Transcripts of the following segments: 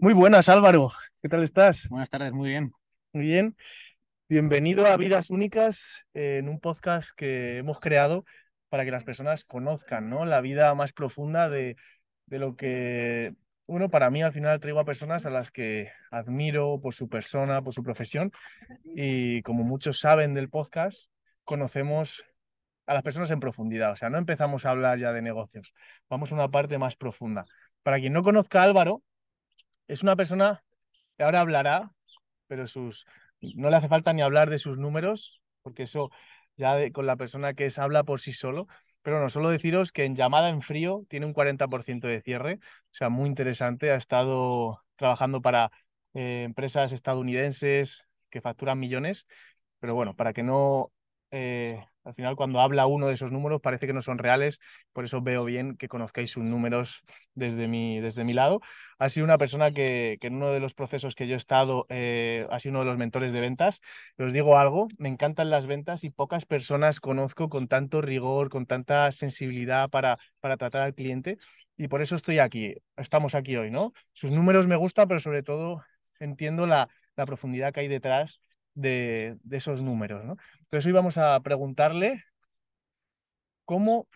Muy buenas, Álvaro. ¿Qué tal estás? Buenas tardes, muy bien. Muy bien. Bienvenido a Vidas Únicas, en un podcast que hemos creado para que las personas conozcan ¿no? la vida más profunda de, de lo que, bueno, para mí al final traigo a personas a las que admiro por su persona, por su profesión. Y como muchos saben del podcast, conocemos a las personas en profundidad. O sea, no empezamos a hablar ya de negocios, vamos a una parte más profunda. Para quien no conozca a Álvaro, es una persona que ahora hablará, pero sus, no le hace falta ni hablar de sus números, porque eso ya con la persona que es habla por sí solo. Pero no, solo deciros que en llamada en frío tiene un 40% de cierre, o sea, muy interesante. Ha estado trabajando para eh, empresas estadounidenses que facturan millones, pero bueno, para que no eh, al final, cuando habla uno de esos números, parece que no son reales, por eso veo bien que conozcáis sus números desde mi, desde mi lado. Ha sido una persona que, en uno de los procesos que yo he estado, eh, ha sido uno de los mentores de ventas. Os digo algo, me encantan las ventas y pocas personas conozco con tanto rigor, con tanta sensibilidad para, para tratar al cliente. Y por eso estoy aquí, estamos aquí hoy, ¿no? Sus números me gustan, pero sobre todo entiendo la, la profundidad que hay detrás de, esos números. ¿no? Entonces hoy vamos a preguntarle cómo...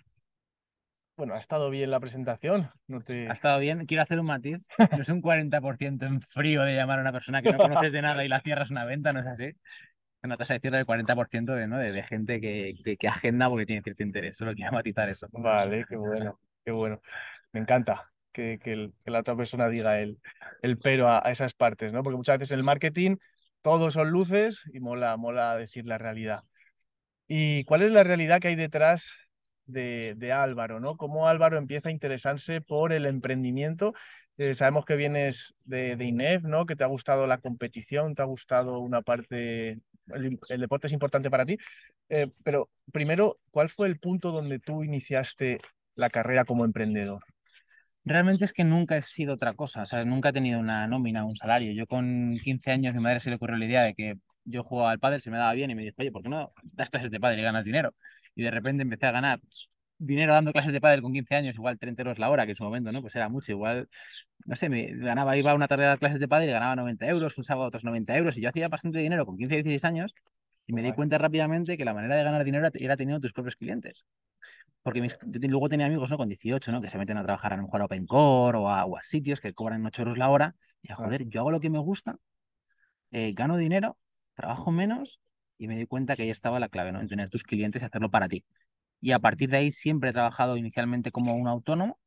Bueno, ha estado bien la presentación. No te... Ha estado bien. Quiero hacer un matiz. No es un 40% en frío de llamar a una persona que no conoces de nada y la cierras una venta, ¿no es así? Una tasa de cierre del 40% de, ¿no? de, gente que, que, agenda porque tiene cierto interés. Solo quiero matizar eso. Vale, qué bueno, qué bueno. Me encanta que, que, la otra persona diga el, el pero a, a, esas partes, ¿no? Porque muchas veces en el marketing todos son luces y mola, mola decir la realidad. ¿Y cuál es la realidad que hay detrás de, Álvaro? ¿no? ¿Cómo Álvaro empieza a interesarse por el emprendimiento? Eh, sabemos que vienes de, de, INEF, ¿no? que te ha gustado la competición, te ha gustado una parte, el, deporte es importante para ti, eh, pero primero, ¿cuál fue el punto donde tú iniciaste la carrera como emprendedor? Realmente es que nunca he sido otra cosa, o sea, nunca he tenido una nómina, un salario. Yo con 15 años mi madre se le ocurrió la idea de que yo jugaba al pádel, se me daba bien y me dijo, oye, ¿por qué no das clases de pádel y ganas dinero? Y de repente empecé a ganar dinero dando clases de pádel con 15 años, igual 30 euros la hora, que en su momento, ¿no? Pues era mucho, igual, no sé, me ganaba, iba una tarde a dar clases de pádel y ganaba 90 euros, un sábado otros 90 euros, y yo hacía bastante dinero con 15, 16 años, y me di cuenta rápidamente que la manera de ganar dinero era teniendo tus propios clientes. Porque luego tenía amigos ¿no? con 18, ¿no? que se meten a trabajar a lo mejor a OpenCore o a, o a sitios que cobran 8 euros la hora. Y a joder, yo hago lo que me gusta, eh, gano dinero, trabajo menos y me di cuenta que ahí estaba la clave, ¿no? En tener tus clientes y hacerlo para ti. Y a partir de ahí siempre he trabajado inicialmente como un autónomo,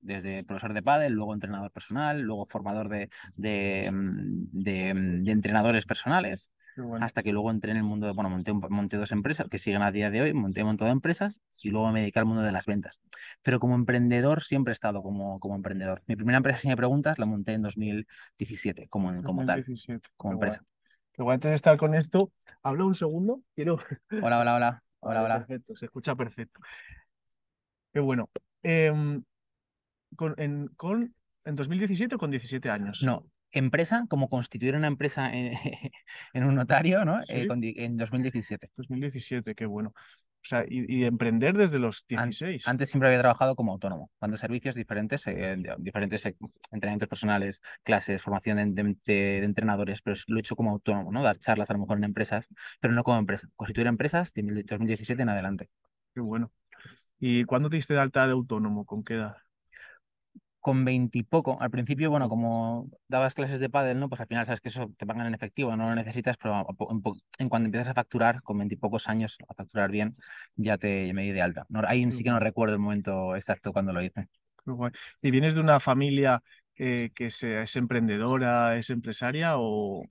desde profesor de pádel, luego entrenador personal, luego formador de, de, mm, de, mm, de entrenadores personales hasta que luego entré en el mundo de, bueno, monté, monté dos empresas que siguen a día de hoy, monté un montón de empresas y luego me dediqué al mundo de las ventas. Pero como emprendedor siempre he estado como, como emprendedor. Mi primera empresa, si me preguntas, la monté en 2017 como, como tal, como empresa. Pero antes de estar con esto, habla un segundo, quiero... Hola, hola, hola. Hola, hola. Perfecto, se escucha perfecto. Qué bueno. Em, con, en, con, ¿En 2017 o con 17 años? No, empresa, como constituir una empresa en, un notario, ¿no? Eh, en 2017. 2017, qué bueno. O sea, y, emprender desde los 16. Antes siempre había trabajado como autónomo, dando servicios diferentes, eh, diferentes eh, entrenamientos personales, clases, formación de, entrenadores, pero lo he hecho como autónomo, ¿no? Dar charlas a lo mejor en empresas, pero no como empresa. Constituir empresas de 2017 en adelante. Qué bueno. ¿Y cuándo te diste de alta de autónomo? ¿Con qué edad? Con veintipoco. Al principio, bueno, como dabas clases de pádel, ¿no? Pues al final sabes que eso te pagan en efectivo, no lo necesitas, pero en, cuando empiezas a facturar, con veintipocos años, a facturar bien, ya te me di de alta. No, ahí sí que no recuerdo el momento exacto cuando lo hice. ¿Y vienes de una familia que es emprendedora, es empresaria o...?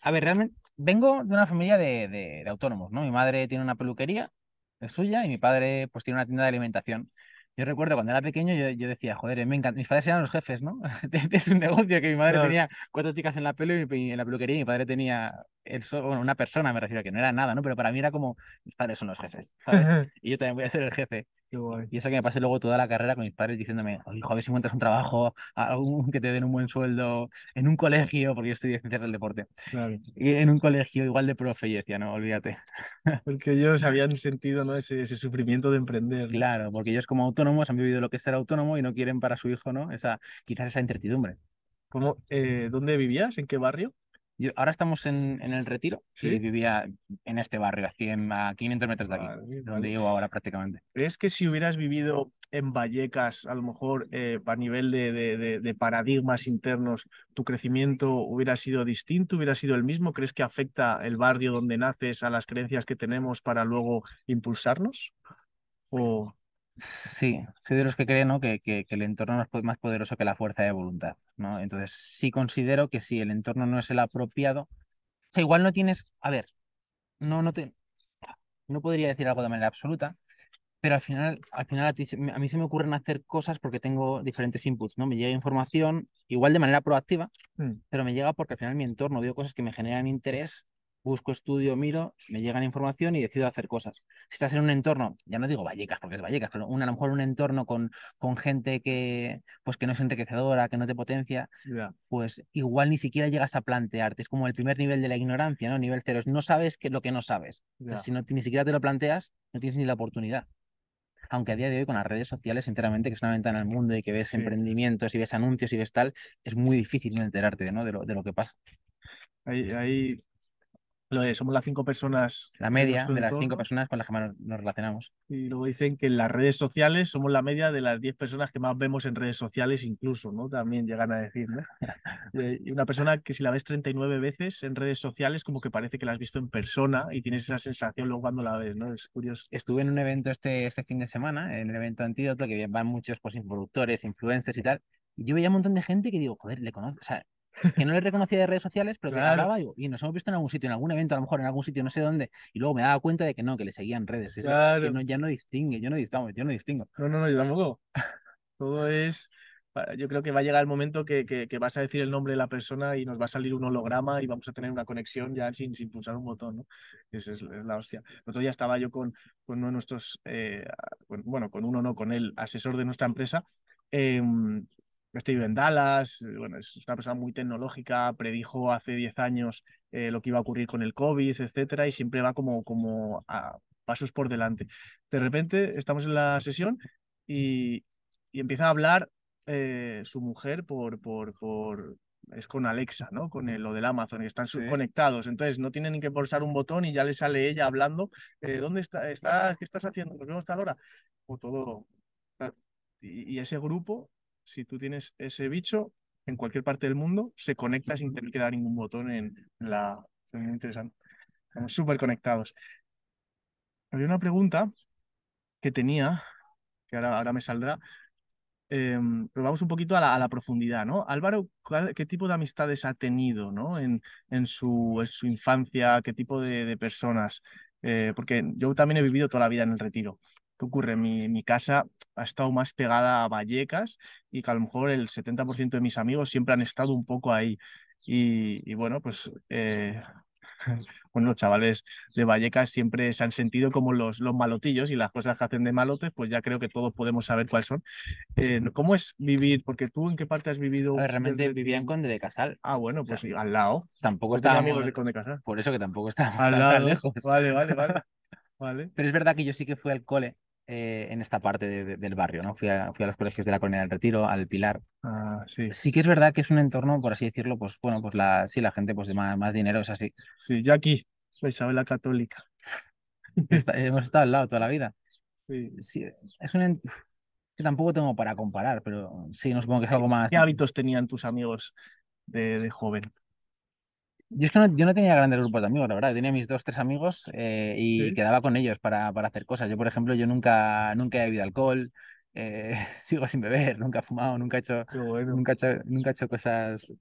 a ver, realmente vengo de una familia de, de, de autónomos, ¿no? Mi madre tiene una peluquería, es suya, y mi padre pues tiene una tienda de alimentación. Yo recuerdo cuando era pequeño, yo, decía, joder, me encanta. Mis padres eran los jefes, ¿no? es un negocio que mi madre tenía cuatro chicas en la pelo y en la peluquería y mi padre tenía bueno, una persona, me refiero, que no era nada, ¿no? Pero para mí era como, mis padres son los jefes, ¿sabes? y yo también voy a ser el jefe. Y eso que me pasé luego toda la carrera con mis padres diciéndome, hijo, a ver si encuentras un trabajo, que te den un buen sueldo, en un colegio, porque yo estudié ciencias del deporte. Y en un colegio igual de profe, y decía, no, olvídate. Porque ellos habían sentido ¿no? ese, ese sufrimiento de emprender. Claro, porque ellos como autónomos han vivido lo que es ser autónomo y no quieren para su hijo, ¿no? Esa, quizás esa incertidumbre. ¿Cómo, eh, ¿Dónde vivías? ¿En qué barrio? Yo, ahora estamos en, en el Retiro ¿Sí? y vivía en este barrio, a, 100, a 500 metros de aquí, Vale, donde vale. vivo ahora prácticamente. ¿Crees que si hubieras vivido en Vallecas, a lo mejor eh, a nivel de, de- de- de paradigmas internos, tu crecimiento hubiera sido distinto, hubiera sido el mismo? ¿Crees que afecta el barrio donde naces a las creencias que tenemos para luego impulsarnos? ¿O Sí, soy de los que creen, ¿no? que, que, que el entorno es más poderoso que la fuerza de voluntad, ¿no? Entonces sí considero que si el entorno no es el apropiado, o sea, igual no tienes, a ver, no, no te, no podría decir algo de manera absoluta, pero al final, al final ti a mí se me ocurren hacer cosas porque tengo diferentes inputs, ¿no? Me llega información, igual de manera proactiva, Mm, pero me llega porque al final mi entorno veo cosas que me generan interés, busco, estudio, miro, me llegan información y decido hacer cosas. Si estás en un entorno, ya no digo Vallecas porque es Vallecas, pero un, a lo mejor un entorno con, con gente que, pues que no es enriquecedora, que no te potencia, pues igual ni siquiera llegas a plantearte. Es como el primer nivel de la ignorancia, ¿no? Nivel cero. es No sabes qué es lo que no sabes. ya. Entonces, si no, ni siquiera te lo planteas, no tienes ni la oportunidad. Aunque a día de hoy con las redes sociales, sinceramente, que es una ventana al mundo y que ves Sí. emprendimientos y ves anuncios y ves tal, es muy difícil enterarte ¿no? de, lo, de lo que pasa. Ahí, ahí lo es, somos las cinco personas La de media de las cinco personas con las que más nos- relacionamos. Y luego dicen que en las redes sociales somos la media de las 10 personas que más vemos en redes sociales, incluso, ¿no? También llegan a decir, ¿no? Eh, Y una persona que si la ves 39 veces en redes sociales, como que parece que la has visto en persona y tienes esa sensación luego cuando la ves, ¿no? Es curioso. Estuve en un evento este, este fin de semana, en el evento Antídoto, que van muchos pues, productores, influencers y tal. Y yo veía un montón de gente que digo, joder, le conozco. O sea, que no le reconocía de redes sociales, pero que Claro. hablaba digo, y nos hemos visto en algún sitio, en algún evento, a lo mejor en algún sitio, no sé dónde. Y luego me daba cuenta de que no, que le seguían redes. Es, es que Claro. no, ya no distingue, yo no distingo, yo no distingo. No, no, no, yo tampoco. Todo es. Yo creo que va a llegar el momento que, que, que vas a decir el nombre de la persona y nos va a salir un holograma y vamos a tener una conexión ya sin, sin pulsar un botón, ¿no? Esa es, es la hostia. El otro día estaba yo con, con uno de nuestros, eh, bueno, con uno no, con el asesor de nuestra empresa. em, vive en Dallas, eh, bueno, es una persona muy tecnológica, predijo hace 10 años eh, lo que iba a ocurrir con el COVID, etcétera, y siempre va como, como a pasos por delante. De repente estamos en la sesión y, y empieza a hablar eh, su mujer por, por, por, es con Alexa, ¿no? Con el- lo del Amazon, que están Sí. conectados. Entonces no tienen que pulsar un botón y ya le sale ella hablando. eh, ¿Dónde está, está? ¿Qué estás haciendo? ¿Nos vemos tal hora? O todo. Y, y ese grupo, si tú tienes ese bicho en cualquier parte del mundo, se conecta sin tener que dar ningún botón en la. Es muy interesante. Estamos súper conectados. Había una pregunta que tenía, que ahora, ahora me saldrá. Em, pero vamos un poquito a la, profundidad, ¿no? Álvaro, ¿cuál- ¿qué tipo de amistades ha tenido, ¿no? En, en su, en su infancia, qué tipo de, de personas. Eh, porque yo también he vivido toda la vida en el retiro. ¿Qué ocurre? Mi, mi casa ha estado más pegada a Vallecas y que a lo mejor el 70% de mis amigos siempre han estado un poco ahí. Y, y bueno, pues eh, bueno, los chavales de Vallecas siempre se han sentido como los, los malotillos y las cosas que hacen de malotes, pues ya creo que todos podemos saber cuáles son. Eh, ¿cómo es vivir? Porque tú en qué parte has vivido. Ver, realmente desde vivía en Conde de Casal. Ah, bueno, o sea, pues al lado. Tampoco amigos de Conde Casal. por eso que tampoco estábamos Al lado. tan lejos. Vale, vale, vale. Vale. Pero es verdad que yo sí que fui al cole eh, en esta parte de- de- del barrio, ¿no? Fui a, fui a los colegios de la Colonia del Retiro, al Pilar. Ah, sí. Sí que es verdad que es un entorno, por así decirlo, pues bueno, pues la, sí, la gente pues de más, más dinero es así. Sí, yo aquí, la Isabel la Católica. Está- hemos estado al lado toda la vida. Sí. Sí, es un que tampoco tengo para comparar, pero sí, no supongo que es algo más. ¿Qué hábitos tenían tus amigos de, de joven? Yo es que no, yo no tenía grandes grupos de amigos, la verdad. Tenía mis dos, tres amigos eh, y Sí. quedaba con ellos para, para hacer cosas. Yo, por ejemplo, yo nunca, nunca he bebido alcohol, eh, sigo sin beber, nunca he fumado, nunca he hecho, bueno. nunca he hecho, nunca he hecho cosas.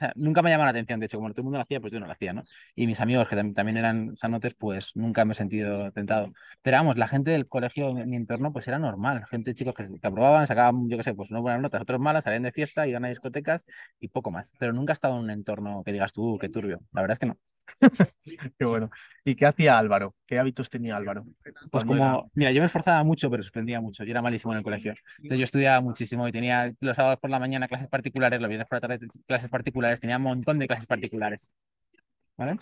Sea, nunca me llama la atención. De hecho, como todo el mundo lo hacía, pues yo no lo hacía, ¿no? Y mis amigos, que tam- también eran sanotes, pues nunca me he sentido tentado. Pero vamos, la gente del colegio, mi entorno, pues era normal. Gente, chicos, que, que aprobaban, sacaban, yo qué sé, pues no buenas notas, otros malas, salían de fiesta, iban a discotecas y poco más. Pero nunca he estado en un entorno que digas tú, qué turbio. La verdad es que no. Qué bueno. ¿Y qué hacía Álvaro? ¿Qué hábitos tenía Álvaro? Pues cuando era- como, mira, yo me esforzaba mucho, pero suspendía mucho. Yo era malísimo en el colegio. Entonces yo estudiaba muchísimo y tenía los sábados por la mañana clases particulares, los viernes por la tarde clases particulares, tenía un montón de clases particulares. ¿Vale?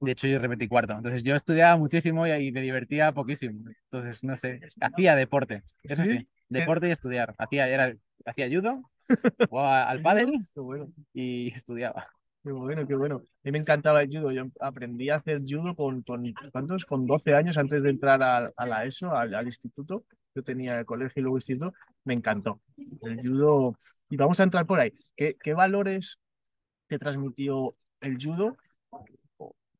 De hecho, yo repetí cuarto. Entonces yo estudiaba muchísimo y, y me divertía poquísimo. Entonces, no sé, hacía deporte. Eso ¿Sí? sí, deporte y estudiar. Hacía, era, hacía judo, jugaba al pádel y estudiaba. Qué bueno, qué bueno. A mí me encantaba el judo. Yo aprendí a hacer judo con, con ¿cuántos? Con 12 años antes de entrar a, a la ESO, al, instituto. Yo tenía el colegio y luego instituto. Me encantó. El judo. Y vamos a entrar por ahí. ¿Qué, qué valores te transmitió el judo?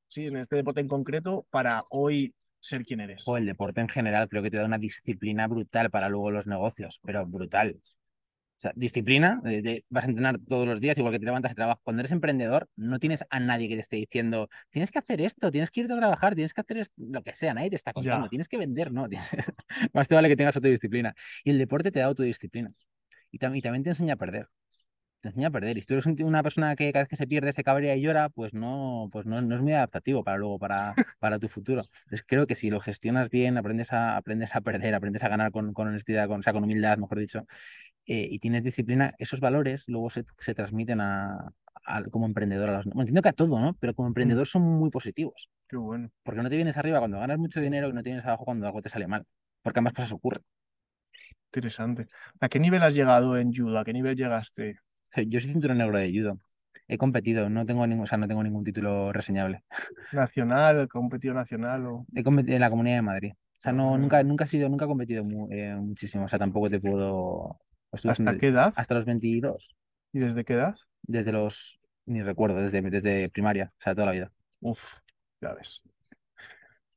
Sí, en este deporte en concreto, para hoy ser quien eres. O el deporte en general creo que te da una disciplina brutal para luego los negocios, pero brutal. O sea, disciplina, de- de- vas a entrenar todos los días, igual que te levantas de trabajo. Cuando eres emprendedor, no tienes a nadie que te esté diciendo, tienes que hacer esto, tienes que irte a trabajar, tienes que hacer esto", lo que sea, nadie te está contando, Ya. tienes que vender, ¿no? Tienes- Más te vale que tengas autodisciplina. Y el deporte te da autodisciplina. Y, tam- y también te enseña a perder. Te enseña a perder. Y si tú eres una persona que cada vez que se pierde se cabrea y llora, pues no, pues no, no es muy adaptativo para luego, para, para tu futuro. Entonces creo que si lo gestionas bien, aprendes a, aprendes a perder, aprendes a ganar con, con honestidad, con, o sea, con humildad, mejor dicho, eh, y tienes disciplina, esos valores luego se, se transmiten a, a- como emprendedor a los... Bueno, entiendo que a todo, ¿no? Pero como emprendedor son muy positivos. Qué bueno. Porque no te vienes arriba cuando ganas mucho dinero y no te vienes abajo cuando algo te sale mal. Porque ambas cosas ocurren. Interesante. ¿A qué nivel has llegado en judo? ¿A qué nivel llegaste? Yo soy cinturón negro de judo. He competido, no tengo ningún, o sea, no tengo ningún título reseñable. ¿Nacional, competido nacional o...? He competido en la Comunidad de Madrid. O sea, no, Ah. nunca, nunca he sido, nunca he competido mu- eh, muchísimo. O sea, tampoco te puedo. estuve ¿Hasta qué edad? Hasta los 22. ¿Y desde qué edad? Desde los. Ni recuerdo, desde, desde primaria. O sea, toda la vida. Uf, ya ves.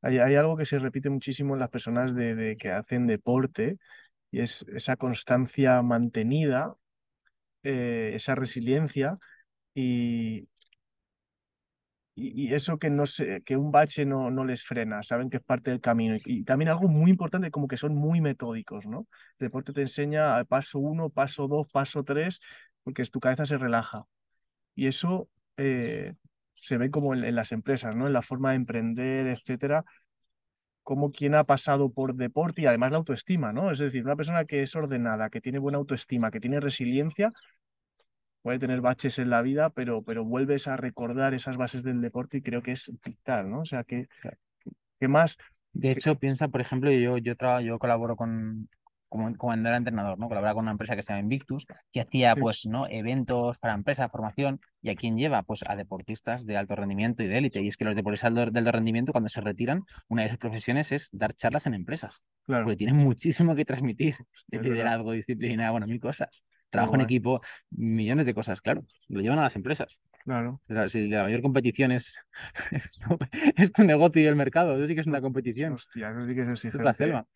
Hay, hay algo que se repite muchísimo en las personas de, de que hacen deporte y es esa constancia mantenida, eh, esa resiliencia y, y, eso que no se, que un bache no, no les frena, saben que es parte del camino. Y, y también algo muy importante, como que son muy metódicos, ¿no? El deporte te enseña paso uno, paso dos, paso tres, porque tu cabeza se relaja. Y eso eh, se ve como en, en las empresas, ¿no? En la forma de emprender, etcétera, como quien ha pasado por deporte y además la autoestima, ¿no? Es decir, una persona que es ordenada, que tiene buena autoestima, que tiene resiliencia, puede tener baches en la vida, pero, pero vuelves a recordar esas bases del deporte y creo que es vital, ¿no? O sea, que, que más, De hecho, piensa, por ejemplo, yo, yo, traba- yo colaboro con. Como, cuando era entrenador, ¿no? Colaboraba con una empresa que se llama Invictus, que hacía, Sí. pues, ¿no? Eventos para empresas, formación. ¿Y a quién lleva? Pues a deportistas de alto rendimiento y de élite. Y es que los deportistas de alto- rendimiento, cuando se retiran, una de sus profesiones es dar charlas en empresas. claro, porque tienen muchísimo que transmitir de es verdad. liderazgo, disciplina, bueno, mil cosas. Trabajo en equipo, millones de cosas, claro. Lo llevan a las empresas. claro. O sea, si la mayor competición es, es, tu, es tu negocio y el mercado, eso sí que es una competición. Hostia, eso sí que es Eso es exigente. la selva.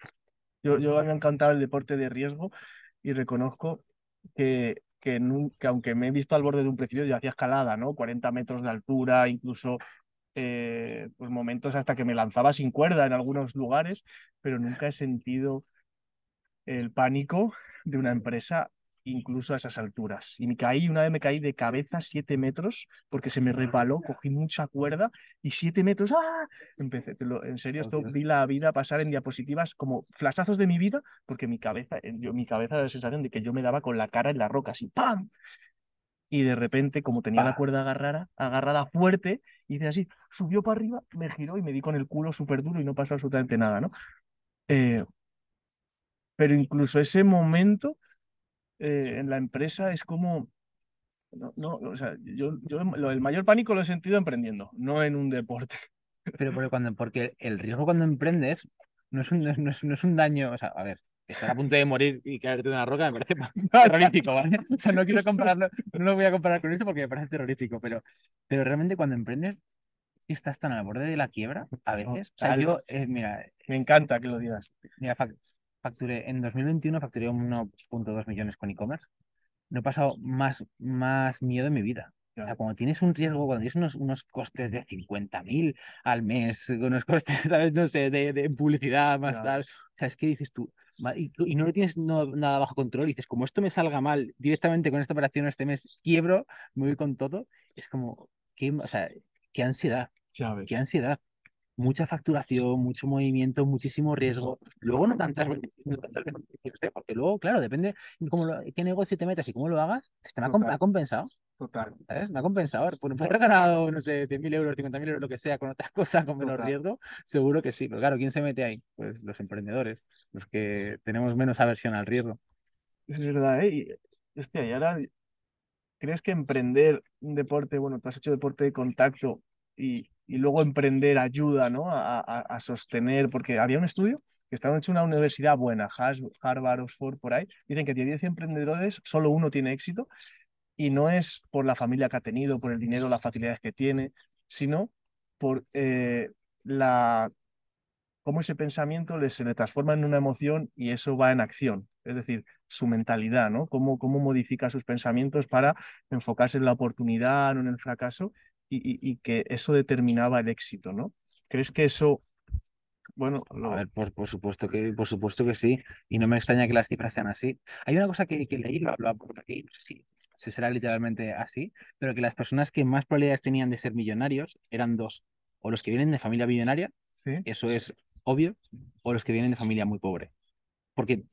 Yo, yo me ha encantado el deporte de riesgo y reconozco que, que, nun- que aunque me he visto al borde de un precipicio, yo hacía escalada, ¿no? 40 metros de altura, incluso eh, pues momentos hasta que me lanzaba sin cuerda en algunos lugares, pero nunca he sentido el pánico de una empresa incluso a esas alturas. Y me caí, una vez me caí de cabeza siete metros porque se me resbaló, cogí mucha cuerda y siete metros, ¡ah! Empecé, lo- en serio, esto vi la vida pasar en diapositivas como flasazos de mi vida, porque mi cabeza, eh, yo, mi cabeza da la sensación de que yo me daba con la cara en la roca, así, ¡pam! Y de repente, como tenía la Pa. cuerda agarrada, agarrada fuerte, hice así, subió para arriba, me giró y me di con el culo súper duro y no pasó absolutamente nada, ¿no? Eh, pero incluso ese momento eh, en la empresa es como, no, no, o sea, yo, yo lo- el mayor pánico lo he sentido emprendiendo, no en un deporte. Pero, pero cuando, porque el riesgo cuando emprendes no es un, no es, no no un daño, o sea, a ver, estar a punto de morir y caerte de una roca me parece terrorífico, ¿vale? O sea, no quiero compararlo, no lo voy a comparar con esto porque me parece terrorífico, pero, pero realmente cuando emprendes estás tan al borde de la quiebra a veces. O sea, yo, eh, mira, Me encanta que lo digas. Mira, facturé en 2021 facturé 1.2 millones con e-commerce. No he pasado más, más miedo en mi vida. O sea, Claro. cuando tienes un riesgo, cuando tienes unos, unos costes de 50.000 al mes, unos costes, ¿sabes? No sé, de, de publicidad más Ya tal. O sea, es que dices tú, "Ma- y, y no lo tienes no- nada bajo control, y dices, como esto me salga mal directamente con esta operación este mes, quiebro, me voy con todo. Es como, qué, o sea, qué ansiedad qué ansiedad. Mucha facturación, mucho movimiento, muchísimo riesgo. Luego no tantas, no ¿eh? porque luego, claro, depende de cómo lo- qué negocio te metas y cómo lo hagas, te me ha, compensado, Total. ¿sabes? Me ha compensado. Por, por haber ganado, no sé, 100.000 euros, 50.000 euros, lo que sea, con otras cosas, con menos Total. riesgo, seguro que sí. Pero claro, ¿quién se mete ahí? Pues los emprendedores, los que tenemos menos aversión al riesgo. Es verdad, ¿eh? Y, hostia, y ahora, ¿crees que emprender un deporte, bueno, tú has hecho deporte de contacto y, y luego emprender ayuda, ¿no? A, a- a sostener, porque había un estudio que estaba hecho en una universidad buena, Harvard, Oxford, por ahí, dicen que de 10 emprendedores, solo uno tiene éxito y no es por la familia que ha tenido, por el dinero, las facilidades que tiene, sino por eh, la cómo ese pensamiento le, se le transforma en una emoción y eso va en acción. Es decir, su mentalidad, ¿no? Cómo, cómo modifica sus pensamientos para enfocarse en la oportunidad, no en el fracaso, y, y- y que eso determinaba el éxito, ¿no? ¿Crees que eso, bueno, A lo... ver, por, por supuesto que, por supuesto que sí, y no me extraña que las cifras sean así. Hay una cosa que, que leí, lo, lo aquí, no sé si, si será literalmente así, pero que las personas que más probabilidades tenían de ser millonarios eran dos, o los que vienen de familia millonaria, Sí, eso es obvio, o los que vienen de familia muy pobre. Porque,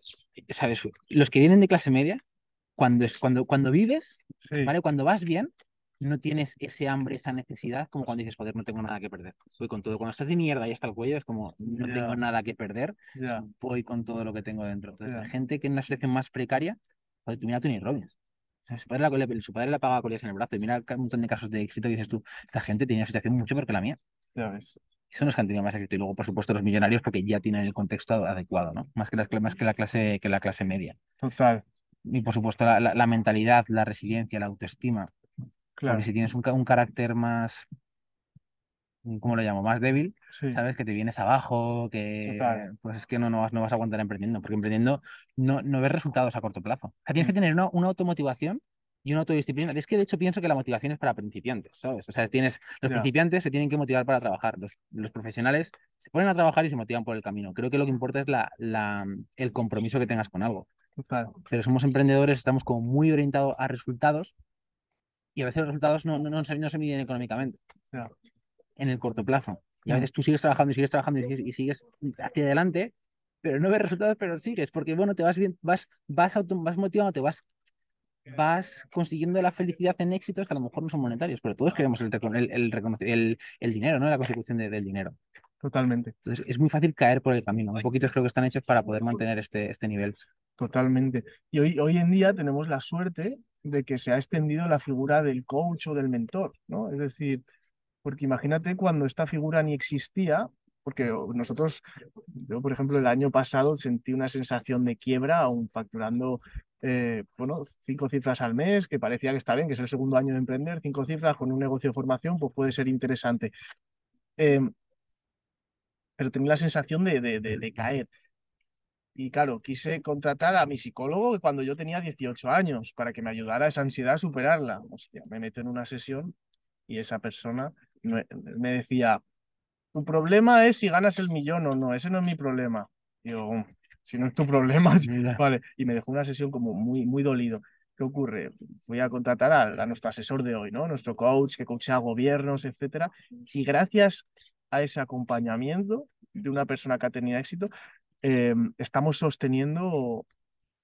¿sabes? Los que vienen de clase media, cuando, es, cuando, cuando vives, sí, ¿vale? Cuando vas bien, no tienes ese hambre, esa necesidad, como cuando dices, joder, no tengo nada que perder. Voy con todo. Cuando estás de mierda y hasta el cuello, es como, no tengo nada que perder, voy con todo lo que tengo dentro. Entonces, la gente que en una situación más precaria, joder, tú mira a Tony Robbins. O sea, su padre, la, le- su padre le pagaba colillas en el brazo y mira un montón de casos de éxito y dices tú, esta gente tenía una situación mucho peor que la mía. ya ves. Los que han tenido más éxito. Y luego, por supuesto, los millonarios porque ya tienen el contexto adecuado, ¿no? Más que la, más que la clase, que la clase media. Total, Y por supuesto, la, la- la mentalidad, la resiliencia, la autoestima. Porque claro, si tienes un, ca- un carácter más, ¿cómo lo llamo? Más débil, sí, sabes que te vienes abajo, que total, pues es que no, no, vas, no vas a aguantar emprendiendo, porque emprendiendo no, no ves resultados a corto plazo. O sea, tienes mm, que tener una, una automotivación y una autodisciplina. Es que de hecho pienso que la motivación es para principiantes, ¿sabes? O sea, tienes, los principiantes se tienen que motivar para trabajar, los, los profesionales se ponen a trabajar y se motivan por el camino. Creo que lo que importa es la, la, el compromiso que tengas con algo. total, Pero somos emprendedores, estamos como muy orientados a resultados y a veces los resultados no, no, no se, no se miden económicamente en el corto plazo. Y a veces tú sigues trabajando y sigues trabajando y sigues, y sigues hacia adelante, pero no ves resultados, pero sigues, porque bueno, te vas bien, vas, vas, auto, vas motivando, te vas, vas consiguiendo la felicidad en éxitos que a lo mejor no son monetarios, pero todos queremos el, el, el, el, dinero, ¿no? La consecución de- del dinero. totalmente. Entonces es muy fácil caer por el camino. Un poquito creo que están hechos para poder mantener este, este nivel. Totalmente. Y hoy, hoy en día tenemos la suerte de que se ha extendido la figura del coach o del mentor, ¿no? Es decir, porque imagínate cuando esta figura ni existía, porque nosotros, yo por ejemplo el año pasado sentí una sensación de quiebra, aún facturando, eh, cinco cifras al mes, que parecía que está bien, que es el segundo año de emprender, cinco cifras con un negocio de formación, pues puede ser interesante. Eh, pero tenía la sensación de, de caer. Y claro, quise contratar a mi psicólogo cuando yo tenía 18 años para que me ayudara a esa ansiedad a superarla. Hostia, me meto en una sesión y esa persona me, me decía, tu problema es si ganas el millón o no, ese no es mi problema. Digo, "Mm, si no es tu problema, sí". Vale. Y me dejó una sesión como muy, muy dolido. ¿Qué ocurre? Fui a contratar a, a nuestro asesor de hoy, ¿no? Nuestro coach que coachea gobiernos, etcétera. Y gracias a ese acompañamiento de una persona que ha tenido éxito, eh, estamos sosteniendo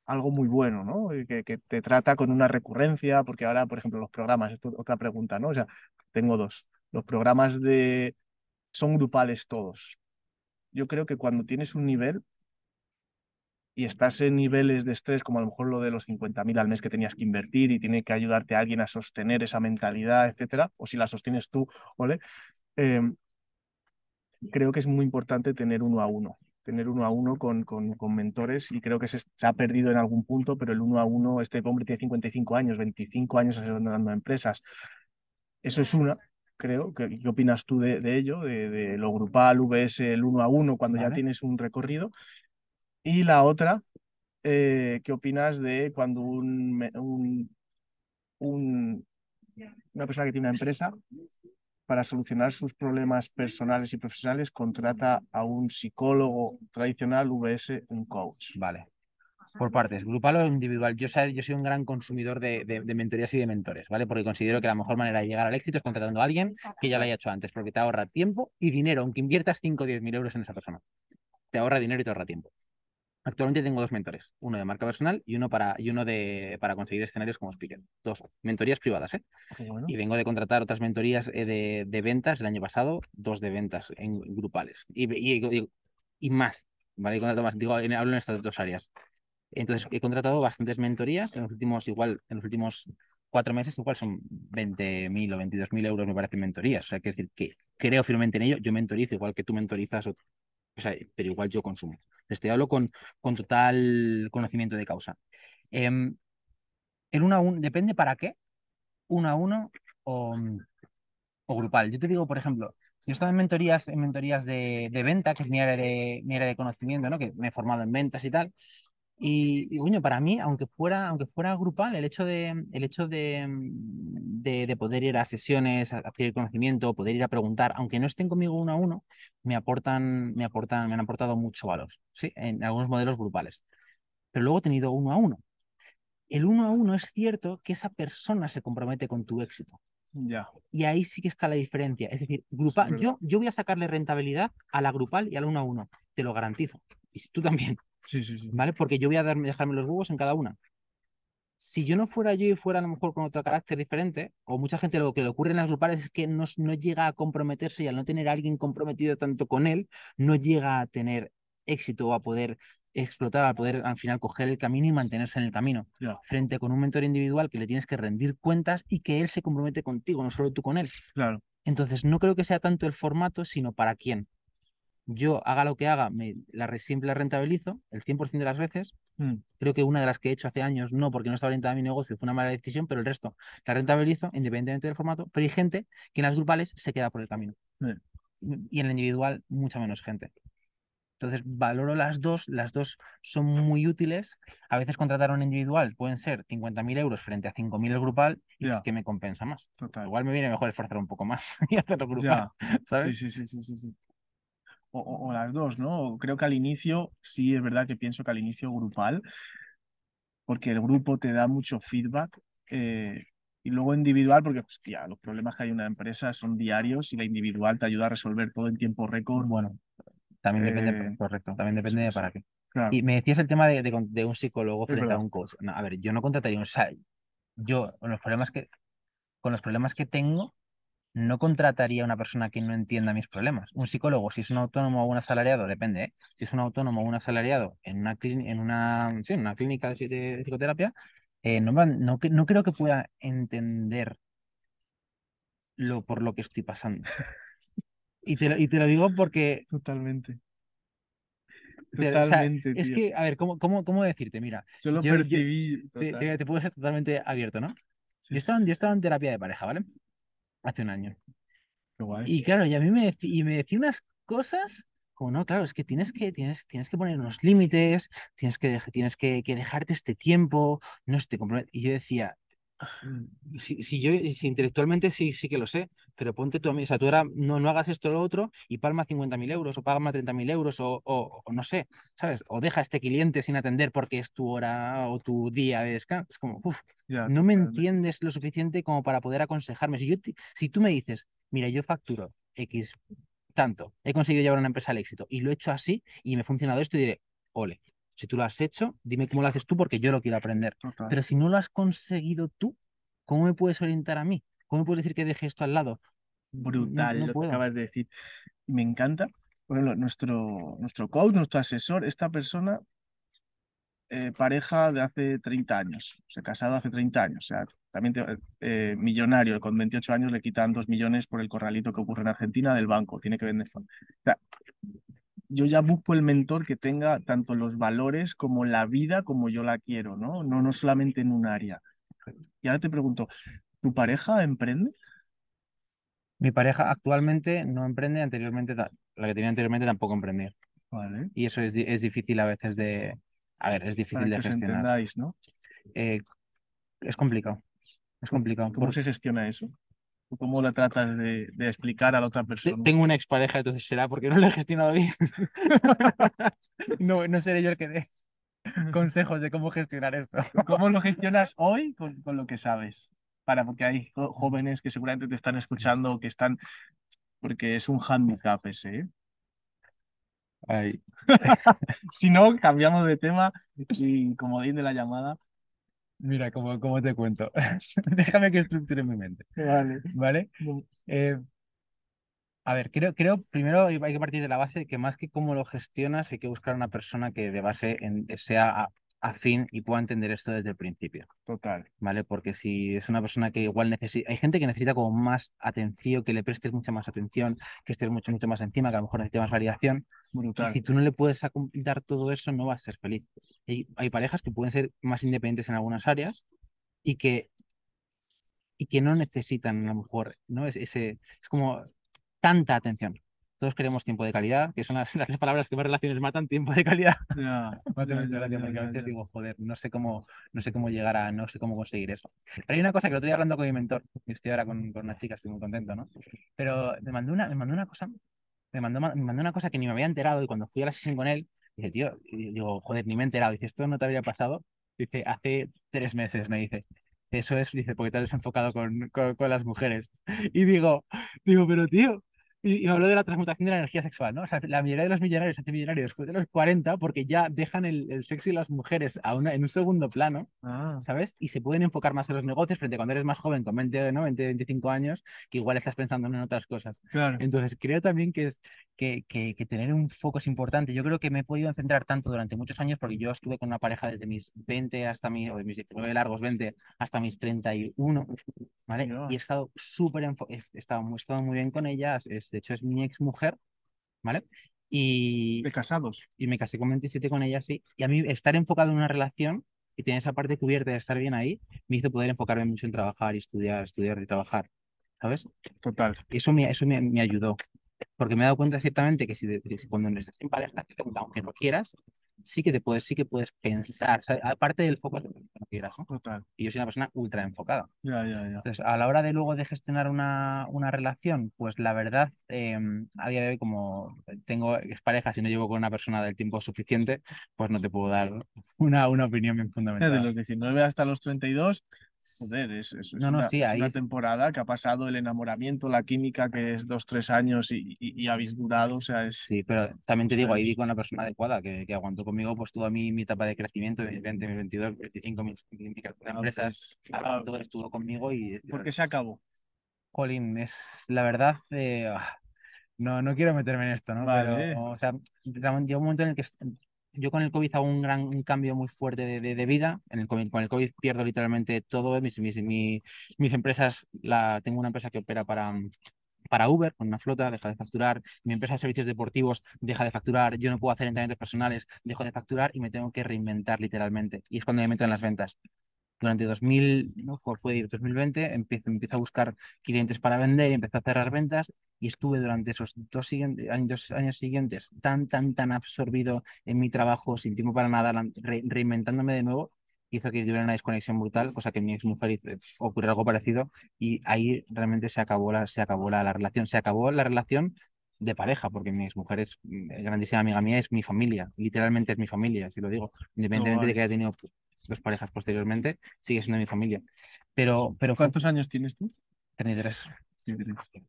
algo muy bueno, ¿no? Que, que te trata con una recurrencia, porque ahora, por ejemplo, los programas, esto es otra pregunta, ¿no? O sea, tengo dos. Los programas de son grupales todos. Yo creo que cuando tienes un nivel y estás en niveles de estrés, como a lo mejor lo de los 50.000 al mes que tenías que invertir y tiene que ayudarte a alguien a sostener esa mentalidad, etcétera, o si la sostienes tú, ¿vale? Eh, creo que es muy importante tener uno a uno, tener uno a uno con, con, con mentores y creo que se, se, ha perdido en algún punto, pero el uno a uno, este hombre tiene 55 años, 25 años asesorando a empresas. Eso es una, creo. ¿Qué, qué opinas tú de, de ello, de, de, lo grupal, VS, el uno a uno, cuando ¿Vale? ya tienes un recorrido? Y la otra, eh, ¿qué opinas de cuando un, un, un, una persona que tiene una empresa para solucionar sus problemas personales y profesionales contrata a un psicólogo tradicional, VS, un coach. Vale. Por partes, grupal o individual. Yo, soy un gran consumidor de, de, de, mentorías y de mentores, ¿vale? Porque considero que la mejor manera de llegar al éxito es contratando a alguien que ya lo haya hecho antes, porque te ahorra tiempo y dinero, aunque inviertas 5 o 10 mil euros en esa persona. Te ahorra dinero y te ahorra tiempo. Actualmente tengo dos mentores, uno de marca personal y uno para, y uno de, para conseguir escenarios como speaker. Dos mentorías privadas, ¿eh? Bueno. Y vengo de contratar otras mentorías eh, de, de, ventas el año pasado, dos de ventas en grupales y, y, y, más, ¿vale? Más. Digo, hablo en estas dos áreas. Entonces, he contratado bastantes mentorías en los últimos, igual, en los últimos cuatro meses, igual son 20.000 o 22.000 euros, me parecen mentorías. O sea, que decir que creo firmemente en ello. Yo mentorizo igual que tú mentorizas, o, sea, pero igual yo consumo. Te hablo con, con total conocimiento de causa. Em, el uno a uno, depende para qué, uno a uno o, o grupal. Yo te digo, por ejemplo, yo estaba en mentorías, en mentorías de, de venta, que es mi área de, mi área de conocimiento, ¿no? que me he formado en ventas y tal. Y, bueno, para mí, aunque fuera, aunque fuera grupal, el hecho de, el hecho de, de, de poder ir a sesiones, a adquirir conocimiento, poder ir a preguntar, aunque no estén conmigo uno a uno, me aportan, me aportan, me han aportado mucho valor, ¿sí? En algunos modelos grupales. Pero luego he tenido uno a uno. El uno a uno es cierto que esa persona se compromete con tu éxito. Ya. Y ahí sí que está la diferencia. Es decir, grupal, yo, yo voy a sacarle rentabilidad a la grupal y al uno a uno. Te lo garantizo. Y tú también. Sí, sí, sí. ¿Vale? Porque yo voy a darme, dejarme los huevos en cada una. Si yo no fuera yo y fuera a lo mejor con otro carácter diferente, o mucha gente lo que le ocurre en las grupales es que no, no llega a comprometerse y al no tener a alguien comprometido tanto con él, no llega a tener éxito o a poder explotar, a poder al final coger el camino y mantenerse en el camino. Frente con un mentor individual que le tienes que rendir cuentas y que él se compromete contigo, no solo tú con él. Claro. Entonces, no creo que sea tanto el formato, sino para quién. Yo, haga lo que haga, me la la rentabilizo el 100% de las veces. Mm, Creo que una de las que he hecho hace años, no porque no estaba orientada a mi negocio, fue una mala decisión, pero el resto la rentabilizo independientemente del formato. Pero hay gente que en las grupales se queda por el camino. Y en la individual, mucha menos gente. Entonces, valoro las dos, las dos son muy útiles. A veces contratar a un individual pueden ser 50.000 euros frente a 5.000 el grupal y que me compensa más. Total. Igual me viene mejor esforzar un poco más y hacerlo grupal, sí, sí, sí, sí, sí. O, las dos, ¿no? Creo que al inicio, sí es verdad que pienso que al inicio grupal, porque el grupo te da mucho feedback, eh, y luego individual, porque, hostia, los problemas que hay en una empresa son diarios y la individual te ayuda a resolver todo en tiempo récord. Bueno, también depende, Eh, correcto, también depende de para qué. Claro. Y me decías el tema de, de un psicólogo frente a un coach. No, a ver, yo no contrataría un... Sea, yo con los problemas que, con los problemas que tengo, no contrataría a una persona que no entienda mis problemas. Un psicólogo, si es un autónomo o un asalariado, depende, ¿eh? Si es un autónomo o un asalariado en una, en una, sí, en una clínica de, psicoterapia, eh, no, no, no creo que pueda entender lo por lo que estoy pasando. Y te lo, y te lo digo porque Totalmente. Pero, o sea, Totalmente, es que, a ver, ¿cómo, cómo, cómo decirte? Mira, Yo lo yo- yo- percibí. te, te- te puedo ser totalmente abierto, ¿no? Sí, Yo estaba, sí, yo estaba en terapia de pareja, ¿vale? Hace un año. guay. Y claro, y a mí me, y me decía unas cosas como, no, claro, es que tienes que, tienes, tienes que poner unos límites, tienes que, tienes que, que dejarte este tiempo, no se te compromete. Y yo decía, "Mm, si, si yo, si intelectualmente sí, sí que lo sé, pero ponte tú a mí, o sea, tú ahora no, no hagas esto o lo otro y palma 50.000 euros o palma 30.000 euros o, o, o no sé, ¿sabes? O deja a este cliente sin atender porque es tu hora o tu día de descanso. Es como, uff, no me entiendes lo suficiente como para poder aconsejarme. Si, yo te- si tú me dices, mira, yo facturo X tanto, he conseguido llevar una empresa al éxito y lo he hecho así y me ha funcionado esto, y diré, ole, si tú lo has hecho, dime cómo lo haces tú porque yo lo quiero aprender. Total. Pero si no lo has conseguido tú, ¿cómo me puedes orientar a mí? ¿Cómo me puedes decir que deje esto al lado? Brutal no lo que puedo. acabas de decir. Me encanta. Por ejemplo, nuestro, nuestro coach, nuestro asesor, esta persona, eh, pareja de hace 30 años, se ha casado hace 30 años, o sea, también te- eh, millonario, con 28 años le quitan 2 millones por el corralito que ocurre en Argentina del banco, tiene que vender. O sea, yo ya busco el mentor que tenga tanto los valores como la vida como yo la quiero, ¿no? No, no solamente en un área. Y ahora te pregunto, ¿tu pareja emprende? Mi pareja actualmente no emprende, anteriormente, la que tenía anteriormente tampoco emprendía. Vale. Y eso es, es difícil a veces de, a ver, es Para difícil que de os gestionar. entendáis, ¿no? Eh, es complicado, es complicado. ¿Cómo por- se gestiona eso? ¿O ¿Cómo lo tratas de, de explicar a la otra persona? Tengo una expareja, entonces será porque no lo he gestionado bien. No, no seré yo el que dé consejos de cómo gestionar esto. ¿Cómo lo gestionas hoy con, con lo que sabes? Para, porque hay jóvenes que seguramente te están escuchando, que están, porque es un handicap ese, ¿eh? Ay, Si no, cambiamos de tema y comodín de la llamada. Mira, ¿cómo, cómo te cuento? Déjame que estructure mi mente, Vale. ¿vale? Eh, a ver, creo, creo primero hay hay que partir de la base que más que cómo lo gestionas, hay que buscar una persona que de base en- sea afín y pueda entender esto desde el principio. Total. ¿Vale? Porque si es una persona que igual necesita, hay gente que necesita como más atención, que le prestes mucha más atención, que estés mucho, mucho más encima, que a lo mejor necesita más variación. Brutal. Y si tú no le puedes dar todo eso, no vas a ser feliz. Hay, hay parejas que pueden ser más independientes en algunas áreas y que, y que no necesitan a lo mejor, ¿no? Es, ese, es como tanta atención. Todos queremos tiempo de calidad, que son las, las palabras que más relaciones matan, tiempo de calidad. Ya, porque ya, a ya, veces ya. digo, joder, no sé cómo, no sé cómo llegar a, no sé cómo conseguir eso. Pero hay una cosa que lo estoy hablando con mi mentor, y estoy ahora con, con una chica, estoy muy contento, ¿no? Pero me mandó una, me mandó una cosa, me mandó, me mandó una cosa que ni me había enterado y cuando fui a la sesión con él, dice, tío, y digo, joder, ni me he enterado. Dice, esto no te habría pasado. Dice, hace tres meses, me dice. Eso es, dice, porque te has desenfocado con, con, con las mujeres. Y digo, digo, pero tío, y, y habló de la transmutación de la energía sexual, ¿no? O sea, la mayoría de los millonarios se hacen millonarios después de los 40 porque ya dejan el, el sexo y las mujeres a una, en un segundo plano, Ah, ¿sabes? Y se pueden enfocar más en los negocios frente a cuando eres más joven, con 20, ¿no? 20, 25 años, que igual estás pensando en otras cosas. claro. Entonces, creo también que, es, que, que, que tener un foco es importante. Yo creo que me he podido centrar tanto durante muchos años porque yo estuve con una pareja desde mis 20 hasta mi, o de mis 19 largos 20 hasta mis 31, ¿vale? Y he estado súper he estado, muy- he estado muy bien con ella, es, de hecho es mi ex mujer, ¿vale? Y, De casados. y me casé con 27 con ella, sí. Y a mí estar enfocado en una relación y tener esa parte cubierta de estar bien ahí, me hizo poder enfocarme mucho en trabajar y estudiar, estudiar y trabajar, ¿sabes? Total. Y eso me, eso me, me ayudó. Porque me he dado cuenta ciertamente que si, que si cuando estás en pareja, que aunque no quieras, sí que te puedes, sí que puedes pensar, ¿sabes? aparte del foco, que no quieras, ¿no? Total. Y yo soy una persona ultra enfocada. Ya, ya, ya. Entonces, a la hora de luego de gestionar una, una relación, pues la verdad, eh, a día de hoy, como tengo exparejas y no llevo con una persona del tiempo suficiente, pues no te puedo dar una, una opinión bien De fundamentada. los 19 hasta los 32, joder, es, es- es No, no, una, sí, es ahí una es- temporada que ha pasado el enamoramiento, la química, que es dos, tres años y, y- y habéis durado, o sea, es... Sí, pero también te digo, ahí di con una persona adecuada que, que aguantó conmigo pues toda mi, mi etapa de crecimiento, mis 20, mis 22, 25, mis, mis Ah, empresas, aguantó, estuvo conmigo y, ¿Por qué se acabó? jolín, es la verdad, eh, ah, no, no quiero meterme en esto, ¿no? Vale. Pero, o sea, realmente llegó un momento en el que yo con el COVID hago un gran un cambio muy fuerte de, de, vida. En con el COVID pierdo literalmente todo. Mis, mis, mi- mis empresas, la, tengo una empresa que opera para, para Uber, con una flota, deja de facturar. Mi empresa de servicios deportivos deja de facturar. Yo no puedo hacer entrenamientos personales, dejo de facturar y me tengo que reinventar literalmente. Y es cuando me meto en las ventas. Durante 2000, no fue, fue 2020, empiezo, empiezo a buscar clientes para vender empecé a cerrar ventas y estuve durante esos dos, siguientes, años, años siguientes tan, tan, tan absorbido en mi trabajo, sin tiempo para nada, re- reinventándome de nuevo, hizo que tuviera una desconexión brutal, cosa que mi ex mujer hizo- ocurrió algo parecido y ahí realmente se acabó la, se acabó la, la relación, se acabó la relación de pareja, porque mi ex mujer es mm, grandísima amiga mía, es mi familia, literalmente es mi familia, si lo digo, independientemente de guay. que haya tenido dos parejas posteriormente, sigue siendo mi familia. Pero, pero ¿Cuántos años tienes tú? 33. Sí, tres.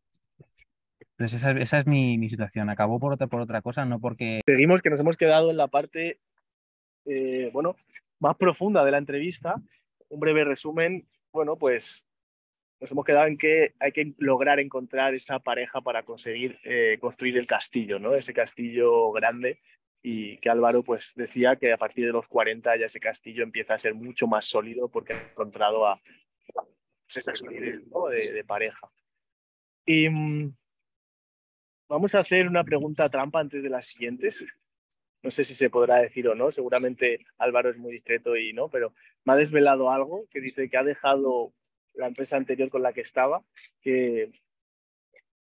Entonces esa, esa es mi, mi situación. Acabó por otra, por otra cosa, no porque Seguimos que nos hemos quedado en la parte, eh, bueno, más profunda de la entrevista. Un breve resumen, bueno, pues nos hemos quedado en que hay que lograr encontrar esa pareja para conseguir eh, construir el castillo, ¿no? Ese castillo grande y que Álvaro pues decía que a partir de los 40 ya ese castillo empieza a ser mucho más sólido porque ha encontrado a pues, esa solidez de, pareja. Y mm, vamos a hacer una pregunta trampa antes de las siguientes. No sé si se podrá decir o no, seguramente Álvaro es muy discreto y no, pero me ha desvelado algo que dice que ha dejado la empresa anterior con la que estaba.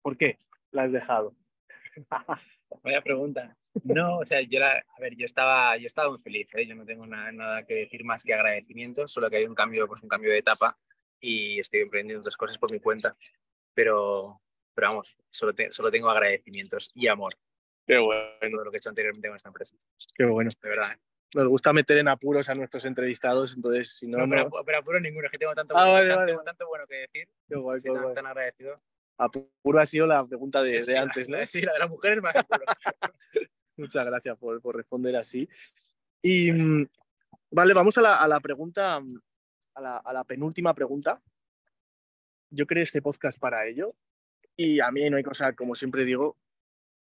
¿Por qué la has dejado? Vaya pregunta. No, o sea, yo, la- a ver, yo estaba, yo estaba muy feliz, ¿eh? yo no tengo na- nada que decir más que agradecimiento, solo que hay un cambio, pues un cambio de etapa y estoy emprendiendo otras cosas por mi cuenta, pero, pero vamos, solo, te- solo tengo agradecimientos y amor Qué bueno, todo lo que he hecho anteriormente con esta empresa, qué bueno. de verdad. ¿eh? Nos gusta meter en apuros a nuestros entrevistados, entonces si no, No, no... pero, pero apuro ninguno, es que tengo tanto, Ah, bueno, vale, vale. tengo tanto bueno que decir, Qué guay, qué tan, guay. tan agradecido. Apuro ha sido la pregunta de, de antes, ¿no? Sí, la de las mujeres más apuro. Muchas gracias por, responder así. Y mm, vale, vamos a la, pregunta, a la, a la penúltima pregunta. Yo creé este podcast para ello y a mí no hay cosa, como siempre digo,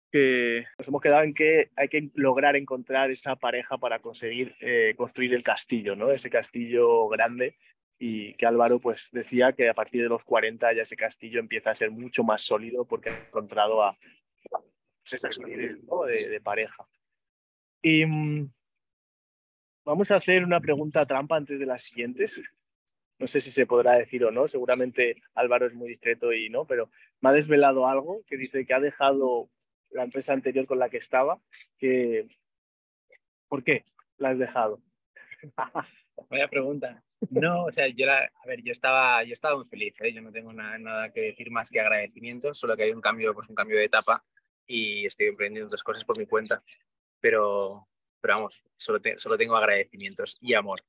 que nos hemos quedado en que hay que lograr encontrar esa pareja para conseguir eh, construir el castillo, ¿no? Ese castillo grande y que Álvaro pues decía que a partir de los 40 ya ese castillo empieza a ser mucho más sólido porque ha encontrado a pues, esa solidez de, de, pareja. Y mm, vamos a hacer una pregunta trampa antes de las siguientes. No sé si se podrá decir o no, seguramente Álvaro es muy discreto y no, pero me ha desvelado algo que dice que ha dejado la empresa anterior con la que estaba, que ¿por qué la has dejado? Vaya pregunta. No, o sea, yo, la, a ver, yo estaba, yo estaba muy feliz, ¿eh? yo no tengo nada, que decir más que agradecimientos, solo que hay un cambio, pues un cambio de etapa y estoy emprendiendo otras cosas por mi cuenta, pero, pero vamos, solo, solo tengo agradecimientos y amor.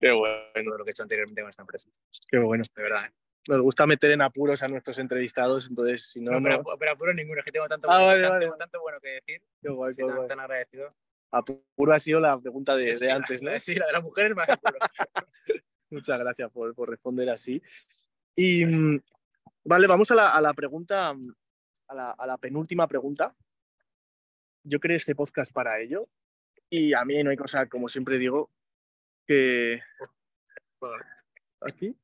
Qué bueno. Todo lo que he hecho anteriormente con esta empresa. Qué bueno. De verdad. ¿eh? Nos gusta meter en apuros a nuestros entrevistados, entonces si no... No, pero, no... pero apuro ninguno, es que tengo tanto, Ah, bueno, vale, tanto, vale. tengo tanto bueno que decir. Qué guay, qué Estoy tan, guay. tan agradecido. Apuro ha sido la pregunta de, Sí, de la- antes, ¿no? Sí, la de las mujeres más apuro. Muchas gracias por, por responder así. Y mm, vale, vamos a la, a la pregunta, a la, penúltima pregunta. Yo creé este podcast para ello y a mí no hay cosa, como siempre digo, que... ¿Aquí?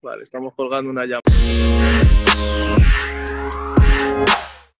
Vale, estamos colgando una llama.